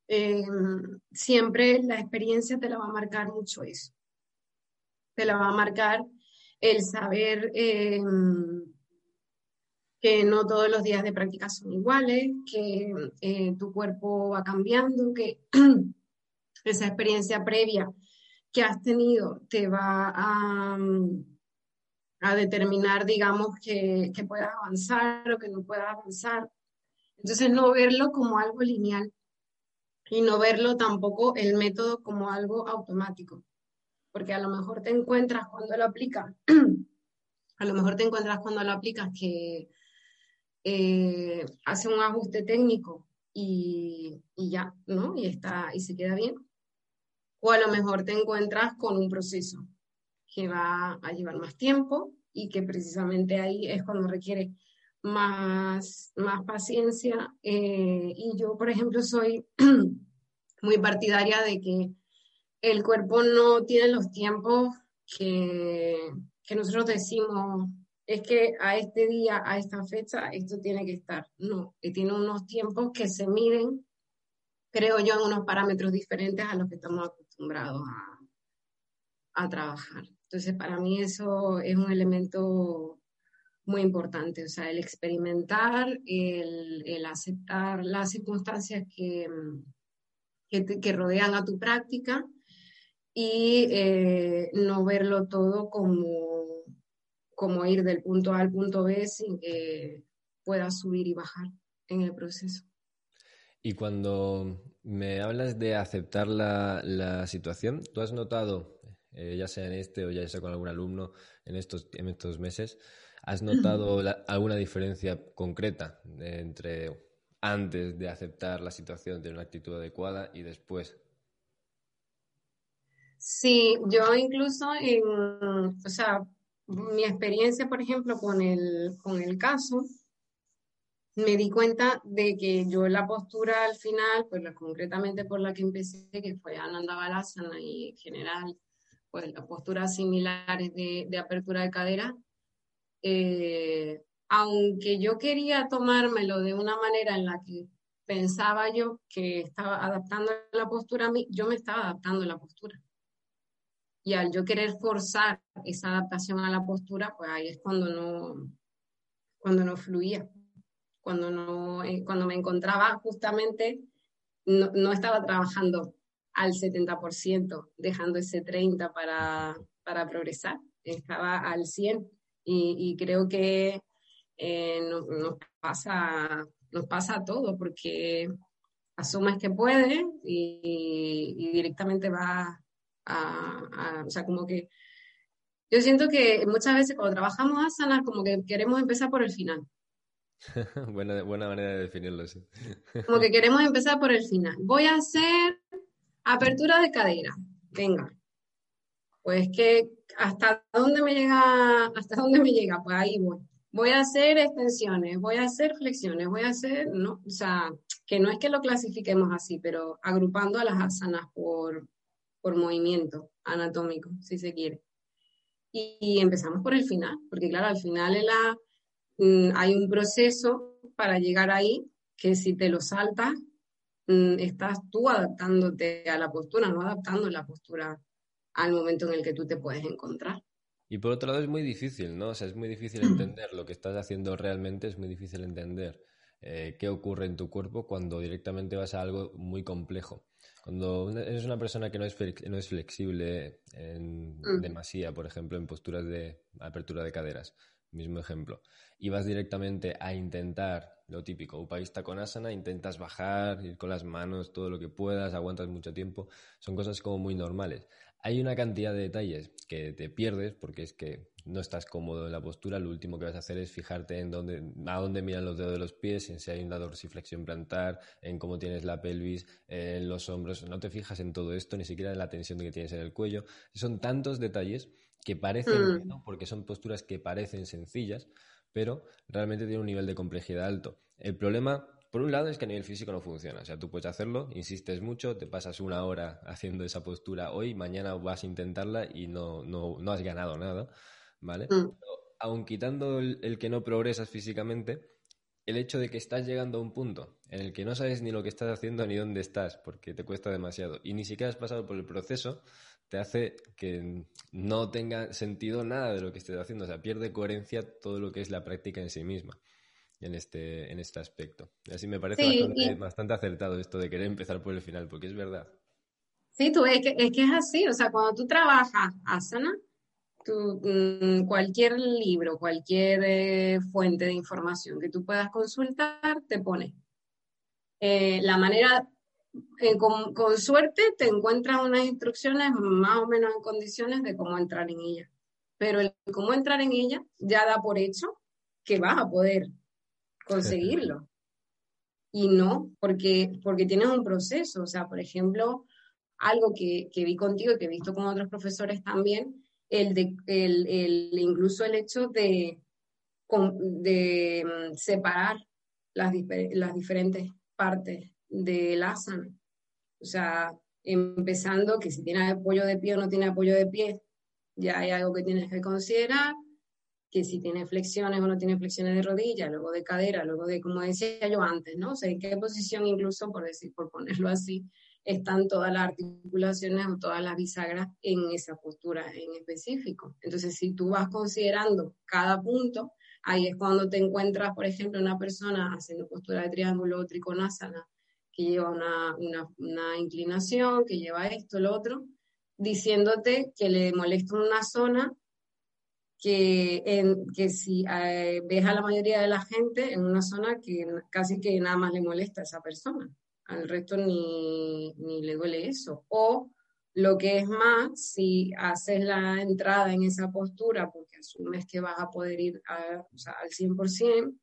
eh, siempre la experiencia te la va a marcar mucho eso. Te la va a marcar el saber eh, que no todos los días de práctica son iguales, que eh, tu cuerpo va cambiando, que esa experiencia previa que has tenido te va a, a determinar, digamos, que, que puedas avanzar o que no puedas avanzar. Entonces, no verlo como algo lineal y no verlo tampoco el método como algo automático, porque a lo mejor te encuentras cuando lo aplicas, a lo mejor te encuentras cuando lo aplicas que eh, hace un ajuste técnico y, ya, ¿no? Y, está, y se queda bien. O a lo mejor te encuentras con un proceso que va a llevar más tiempo y que precisamente ahí es cuando requiere más, más paciencia. Eh, y yo, por ejemplo, soy muy partidaria de que el cuerpo no tiene los tiempos que, que nosotros decimos es que a este día, a esta fecha, esto tiene que estar. No, que tiene unos tiempos que se miden, creo yo, en unos parámetros diferentes a los que estamos acostumbrados a, trabajar. Entonces, para mí eso es un elemento muy importante, o sea, el experimentar, el, aceptar las circunstancias que, que, rodean a tu práctica y eh, no verlo todo como como ir del punto A al punto B sin que puedas subir y bajar en el proceso. Y cuando me hablas de aceptar la, situación, ¿tú has notado eh, ya sea en este o ya sea con algún alumno en estos, en estos meses, ¿has notado alguna diferencia concreta entre antes de aceptar la situación, de una actitud adecuada y después? Sí, yo incluso en, o sea, mi experiencia, por ejemplo, con el, con el caso, me di cuenta de que yo la postura al final, pues concretamente por la que empecé, que fue Ananda Balasana y en general, pues las posturas similares de, de apertura de cadera, eh, aunque yo quería tomármelo de una manera en la que pensaba yo que estaba adaptando la postura a mí, yo me estaba adaptando a la postura. Y al yo querer forzar esa adaptación a la postura, pues ahí es cuando no, cuando no fluía cuando, no, eh, cuando me encontraba justamente, no, estaba trabajando al 70%, dejando ese 30% para, para progresar, estaba al 100%. Y, creo que eh, nos, pasa, nos pasa a todos, porque asumes que puede y, directamente va a, a, o sea, como que yo siento que muchas veces cuando trabajamos asanas, como que queremos empezar por el final. buena, buena manera de definirlo, sí. Como que queremos empezar por el final. Voy a hacer apertura de cadera. Venga. Pues que hasta dónde me llega, hasta dónde me llega, pues ahí voy. Voy a hacer extensiones, voy a hacer flexiones, voy a hacer, no, o sea, que no es que lo clasifiquemos así, pero agrupando a las asanas por, por movimiento anatómico, si se quiere. Y, empezamos por el final, porque claro, al final la, Mm, hay un proceso para llegar ahí que si te lo saltas, mm, estás tú adaptándote a la postura, no adaptando la postura al momento en el que tú te puedes encontrar. Y por otro lado es muy difícil, ¿no? O sea, es muy difícil entender lo que estás haciendo realmente, es muy difícil entender eh, qué ocurre en tu cuerpo cuando directamente vas a algo muy complejo. Cuando eres una persona que no es, no es flexible en mm. demasía, por ejemplo, en posturas de apertura de caderas, mismo ejemplo, y vas directamente a intentar lo típico, upavista con asana, intentas bajar, ir con las manos todo lo que puedas, aguantas mucho tiempo, son cosas como muy normales. Hay una cantidad de detalles que te pierdes porque es que no estás cómodo en la postura, lo último que vas a hacer es fijarte en dónde, a dónde miran los dedos de los pies, en si hay una dorsiflexión plantar, en cómo tienes la pelvis, en los hombros, no te fijas en todo esto, ni siquiera en la tensión que tienes en el cuello. Son tantos detalles que parecen, mm. porque son posturas que parecen sencillas, pero realmente tienen un nivel de complejidad alto. El problema, por un lado, es que a nivel físico no funciona. O sea, tú puedes hacerlo, insistes mucho, te pasas una hora haciendo esa postura hoy, mañana vas a intentarla y no, no, no has ganado nada, ¿vale? Mm. aun quitando el, que no progresas físicamente, el hecho de que estás llegando a un punto en el que no sabes ni lo que estás haciendo ni dónde estás, porque te cuesta demasiado, y ni siquiera has pasado por el proceso, te hace que no tenga sentido nada de lo que estés haciendo. O sea, pierde coherencia todo lo que es la práctica en sí misma en este, en este aspecto. Así me parece bastante, acertado esto de querer empezar por el final, porque es verdad. Sí, tú, es que, es que es así. O sea, cuando tú trabajas asana, tú, mm, cualquier libro, cualquier eh, fuente de información que tú puedas consultar, te pone eh, la manera eh, con, suerte te encuentras unas instrucciones más o menos en condiciones de cómo entrar en ella. Pero el cómo entrar en ella ya da por hecho que vas a poder conseguirlo. Y no, porque, porque tienes un proceso. O sea, por ejemplo, algo que, vi contigo y que he visto con otros profesores también, el de, el, incluso el hecho de, de mm, separar las, las diferentes partes del asana. O sea, empezando que si tiene apoyo de pie o no tiene apoyo de pie, ya hay algo que tienes que considerar, que si tiene flexiones o no tiene flexiones de rodilla, luego de cadera, luego de, como decía yo antes, ¿no? O sea, en qué posición incluso, por decir, por ponerlo así, están todas las articulaciones o todas las bisagras en esa postura en específico. Entonces, si tú vas considerando cada punto, ahí es cuando te encuentras, por ejemplo, una persona haciendo postura de triángulo o triconásana que lleva una, una, inclinación, que lleva esto, lo otro, diciéndote que le molesta una zona que, que si eh, ves a la mayoría de la gente en una zona que casi que nada más le molesta a esa persona, al resto ni, ni le duele eso. O Lo que es más, si haces la entrada en esa postura porque asumes que vas a poder ir al 100%,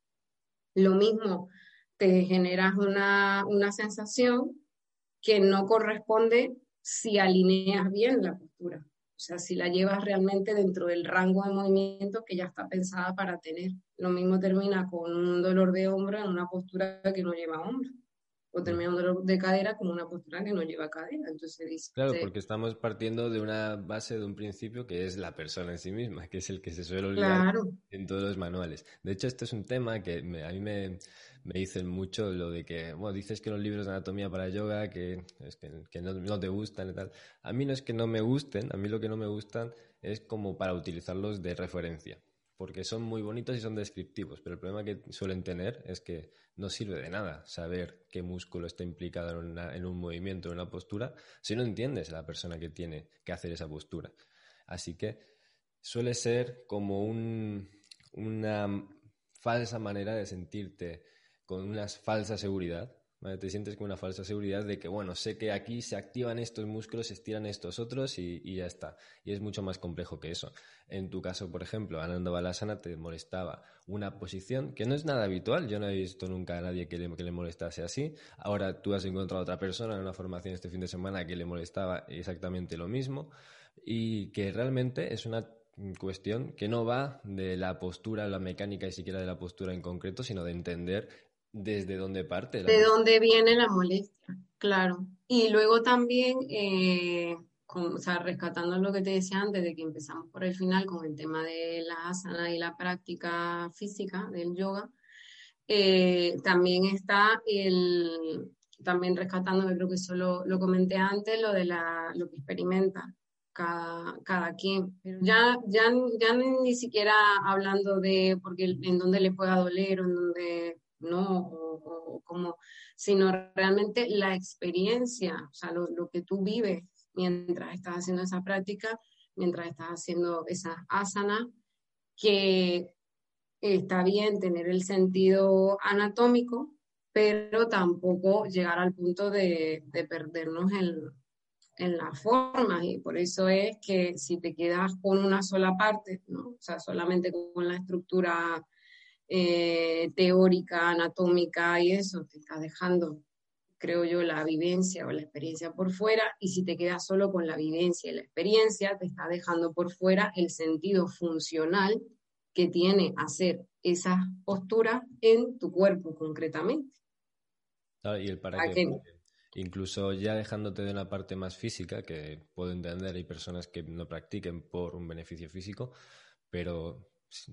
lo mismo, te generas una, una sensación que no corresponde si alineas bien la postura. O sea, si la llevas realmente dentro del rango de movimiento que ya está pensada para tener. Lo mismo termina con un dolor de hombro en una postura que no lleva hombro. O termina un dolor de cadera con una postura que no lleva cadera. Entonces dice, Claro, porque estamos partiendo de una base, de un principio que es la persona en sí misma, que es el que se suele olvidar en todos los manuales. De hecho, este es un tema que a mí me, me dicen mucho lo de que, bueno, dices que los libros de anatomía para yoga, que, es que, no, te gustan y tal. A mí no es que no me gusten, a mí lo que no me gustan es como para utilizarlos de referencia, porque son muy bonitos y son descriptivos, pero el problema que suelen tener es que no sirve de nada saber qué músculo está implicado en, en un movimiento, en una postura, si no entiendes a la persona que tiene que hacer esa postura. Así que suele ser como un, una falsa manera de sentirte con una falsa seguridad. Te sientes con una falsa seguridad de que, bueno, sé que aquí se activan estos músculos, se estiran estos otros y, ya está. Y es mucho más complejo que eso. En tu caso, por ejemplo, Ananda Balasana te molestaba una posición que no es nada habitual. Yo no he visto nunca a nadie que le, que le molestase así. Ahora tú has encontrado a otra persona en una formación este fin de semana que le molestaba exactamente lo mismo y que realmente es una cuestión que no va de la postura, la mecánica y siquiera de la postura en concreto, sino de entender desde dónde parte. de dónde viene la molestia, claro. Y luego también, eh, o sea, rescatando lo que te decía antes, de que empezamos por el final con el tema de la asana y la práctica física del yoga, eh, también está el, también rescatando, creo que eso lo, lo, comenté antes, lo de la, lo que experimenta cada, cada quien. Pero ya, ya, ya ni siquiera hablando de porque en dónde le pueda doler o en dónde no, o, como, sino realmente la experiencia, o sea, lo, que tú vives mientras estás haciendo esa práctica, mientras estás haciendo esa asana, que está bien tener el sentido anatómico, pero tampoco llegar al punto de, perdernos en, en las formas y por eso es que si te quedas con una sola parte, ¿no? o sea, solamente con la estructura eh, teórica, anatómica y eso, te está dejando, creo yo, la vivencia o la experiencia por fuera, y si te quedas solo con la vivencia y la experiencia, te está dejando por fuera el sentido funcional que tiene hacer esas posturas en tu cuerpo concretamente. y el para qué, incluso ya dejándote de una parte más física, que puedo entender, hay personas que no practiquen por un beneficio físico, pero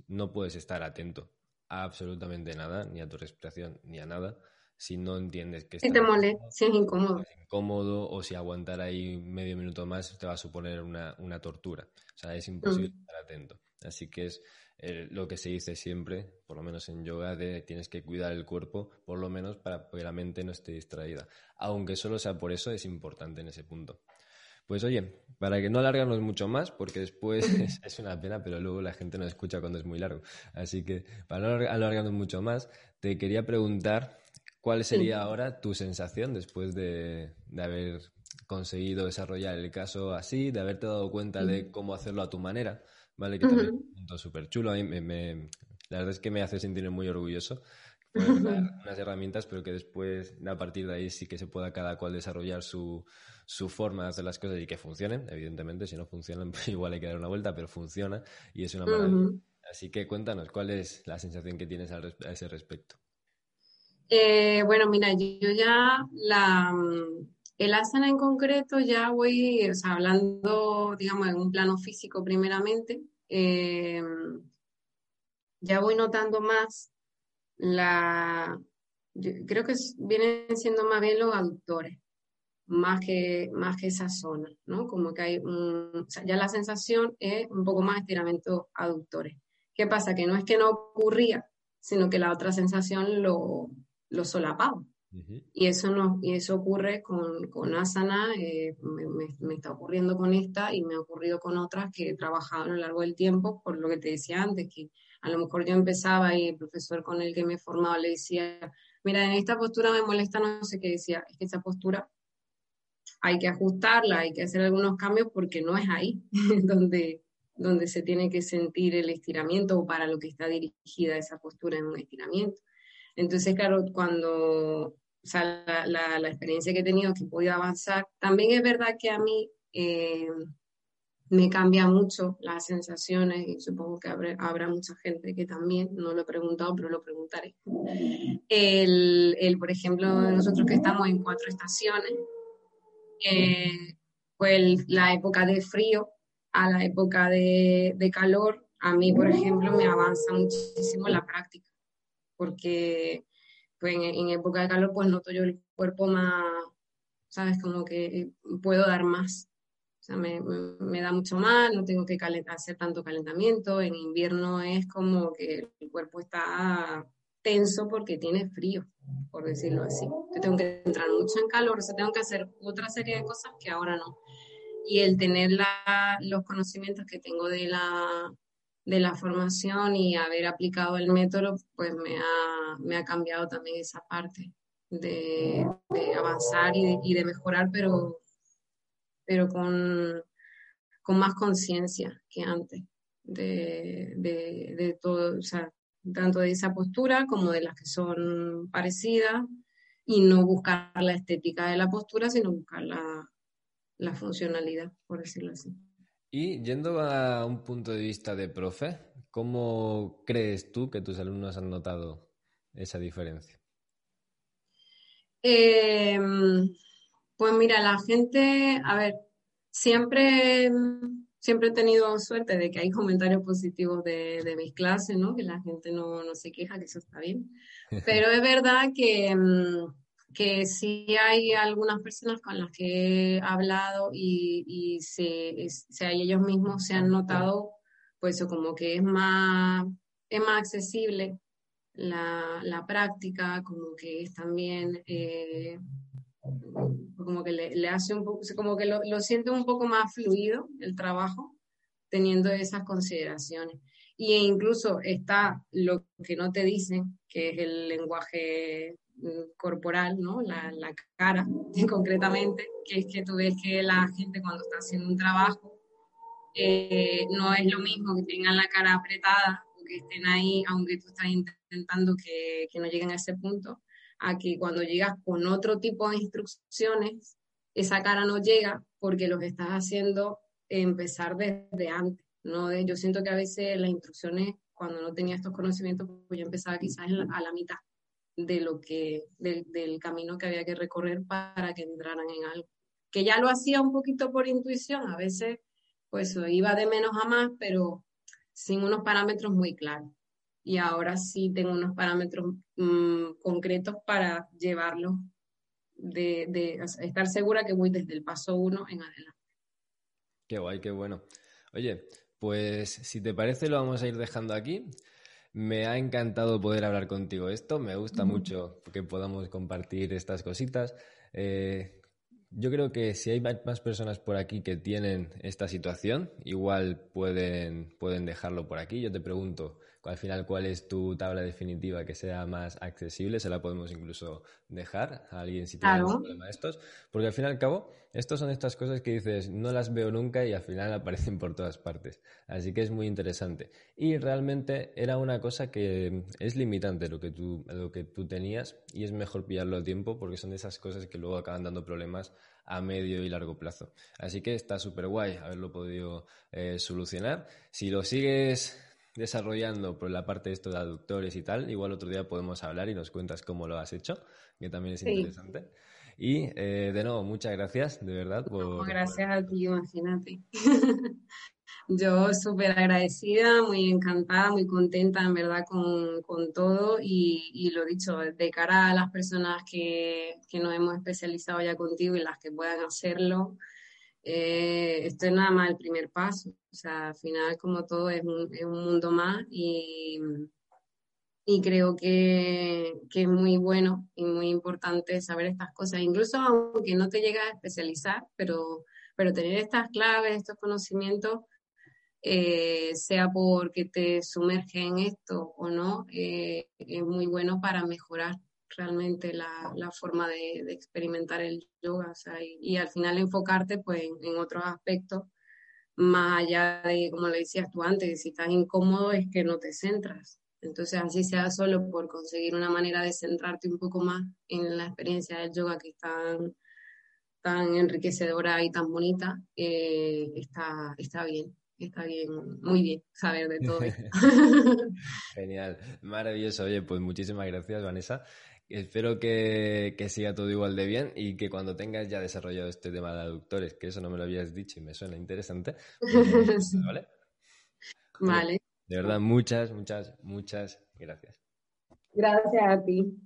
no puedes estar atento absolutamente nada, ni a tu respiración, ni a nada, si no entiendes que si te molesta, si es incómodo. incómodo o si aguantar ahí medio minuto más te va a suponer una, tortura. O sea, es imposible mm. estar atento. Así que es eh, lo que se dice siempre, por lo menos en yoga, de tienes que cuidar el cuerpo, por lo menos para que la mente no esté distraída. Aunque solo sea por eso, es importante en ese punto. Pues oye, para que no alargarnos mucho más, porque después es, una pena, pero luego la gente no escucha cuando es muy largo. Así que para no alargarnos mucho más, te quería preguntar cuál sería ahora tu sensación después de, haber conseguido desarrollar el caso así, de haberte dado cuenta de cómo hacerlo a tu manera, ¿vale? Que también es un punto súper chulo. A mí me, la verdad es que me hace sentir muy orgulloso unas herramientas, pero que después, a partir de ahí, sí que se pueda cada cual desarrollar su, su forma de hacer las cosas y que funcionen. Evidentemente, si no funcionan, pues igual hay que dar una vuelta, pero funciona y es una maravilla. Así que cuéntanos, ¿cuál es la sensación que tienes a, ese respecto? Eh, bueno, mira, yo ya la, el asana en concreto ya voy, o sea, hablando, digamos, en un plano físico primeramente, eh, ya voy notando más la, creo que vienen siendo más bien los aductores, más que, más que esa zona, ¿no? Como que hay un, ya la sensación es un poco más estiramiento aductores. ¿Qué pasa? Que no es que no ocurría, sino que la otra sensación lo, lo solapaba. Y eso no, y eso ocurre con, con asana, eh, me, me, está ocurriendo con esta y me ha ocurrido con otras que he trabajado a lo largo del tiempo, por lo que te decía antes, que a lo mejor yo empezaba y el profesor con el que me he formado le decía, mira, en esta postura me molesta no sé qué, decía, es que esa postura hay que ajustarla, hay que hacer algunos cambios porque no es ahí donde, donde se tiene que sentir el estiramiento o para lo que está dirigida esa postura en un estiramiento. Entonces, claro, cuando, o sea, la, la, experiencia que he tenido que he podido avanzar, también es verdad que a mí eh, me cambia mucho las sensaciones y supongo que habrá, habrá, mucha gente que también, no lo he preguntado, pero lo preguntaré. El, el por ejemplo, nosotros que estamos en cuatro estaciones, eh, pues la época de frío a la época de, de, calor, a mí, por ejemplo, me avanza muchísimo la práctica, porque pues, en, época de calor pues noto yo el cuerpo más, ¿sabes? Como que puedo dar más. Me, da mucho más, no tengo que hacer tanto calentamiento. En invierno es como que el cuerpo está tenso porque tiene frío, por decirlo así. Yo tengo que entrar mucho en calor, o sea, tengo que hacer otra serie de cosas que ahora no. Y el tener los conocimientos que tengo de la, de la formación y haber aplicado el método, pues me ha, me ha cambiado también esa parte de, de avanzar y de, y de, mejorar, pero, pero con, con más conciencia que antes de, de, de todo, o sea, tanto de esa postura como de las que son parecidas, y no buscar la estética de la postura, sino buscar la, la funcionalidad, por decirlo así. Y yendo a un punto de vista de profe, ¿cómo crees tú que tus alumnos han notado esa diferencia? Eh, pues mira, la gente, a ver, siempre siempre he tenido suerte de que hay comentarios positivos de, de mis clases, ¿no? Que la gente no, no, se queja, que eso está bien. Pero es verdad que, mm, que sí hay algunas personas con las que he hablado y, y se, se, ellos mismos se han notado, pues como que es más, es más accesible la, la práctica, como que es también... Eh, como que le, le, hace un poco, como que lo, lo siente un poco más fluido el trabajo, teniendo esas consideraciones. Y incluso está lo que no te dicen, que es el lenguaje mm, corporal, ¿no? La, la, cara, concretamente, que es que tú ves que la gente cuando está haciendo un trabajo eh, no es lo mismo que tengan la cara apretada o que estén ahí, aunque tú estás intentando que, que no lleguen a ese punto, a que cuando llegas con otro tipo de instrucciones, esa cara no llega porque los estás haciendo empezar desde antes. ¿no? Yo siento que a veces las instrucciones, cuando no tenía estos conocimientos, pues yo empezaba quizás a la mitad de lo que, del, camino que había que recorrer para que entraran en algo. Que ya lo hacía un poquito por intuición, a veces pues iba de menos a más, pero sin unos parámetros muy claros y ahora sí tengo unos parámetros mmm, concretos para llevarlo, de, de, estar segura que voy desde el paso uno en adelante. Qué guay, qué bueno. Oye, pues si te parece lo vamos a ir dejando aquí. Me ha encantado poder hablar contigo esto, me gusta mucho que podamos compartir estas cositas. Eh, yo creo que si hay más personas por aquí que tienen esta situación, igual pueden, pueden dejarlo por aquí. Yo te pregunto, al final cuál es tu tabla definitiva que sea más accesible, se la podemos incluso dejar a alguien si tiene un problema de estos, porque al fin y al cabo, estos son estas cosas que dices, no las veo nunca y al final aparecen por todas partes. Así que es muy interesante. Y realmente era una cosa que es limitante lo que tú, lo que tú tenías y es mejor pillarlo a tiempo porque son de esas cosas que luego acaban dando problemas a medio y largo plazo. Así que está súper guay haberlo podido eh, solucionar. Si lo sigues desarrollando por la parte de estos aductores y tal, igual otro día podemos hablar y nos cuentas cómo lo has hecho, que también es interesante. Y eh, de nuevo, muchas gracias, de verdad. Por, gracias a ti, imagínate. Yo súper agradecida, muy encantada, muy contenta en verdad con, con todo y, y, lo dicho, de cara a las personas que, que nos hemos especializado ya contigo y las que puedan hacerlo, eh, esto es nada más el primer paso. O sea, al final, como todo, es un, es un mundo más y, creo que, es muy bueno y muy importante saber estas cosas, incluso aunque no te llegas a especializar, pero, pero tener estas claves, estos conocimientos, eh, sea porque te sumerge en esto o no, eh, es muy bueno para mejorar realmente la, forma de, experimentar el yoga, y, al final enfocarte pues en, otros aspectos, más allá de, como le decías tú antes, si estás incómodo es que no te centras. Entonces, así sea solo por conseguir una manera de centrarte un poco más en la experiencia del yoga que es tan, tan enriquecedora y tan bonita, eh, está, está bien está bien, muy bien saber de todo. Genial, maravilloso. Oye, pues muchísimas gracias, Vanessa. Espero que, siga todo igual de bien y que cuando tengas ya desarrollado este tema de aductores, que eso no me lo habías dicho y me suena interesante, pues, ¿vale? Vale. De verdad, muchas, muchas, muchas gracias. Gracias a ti.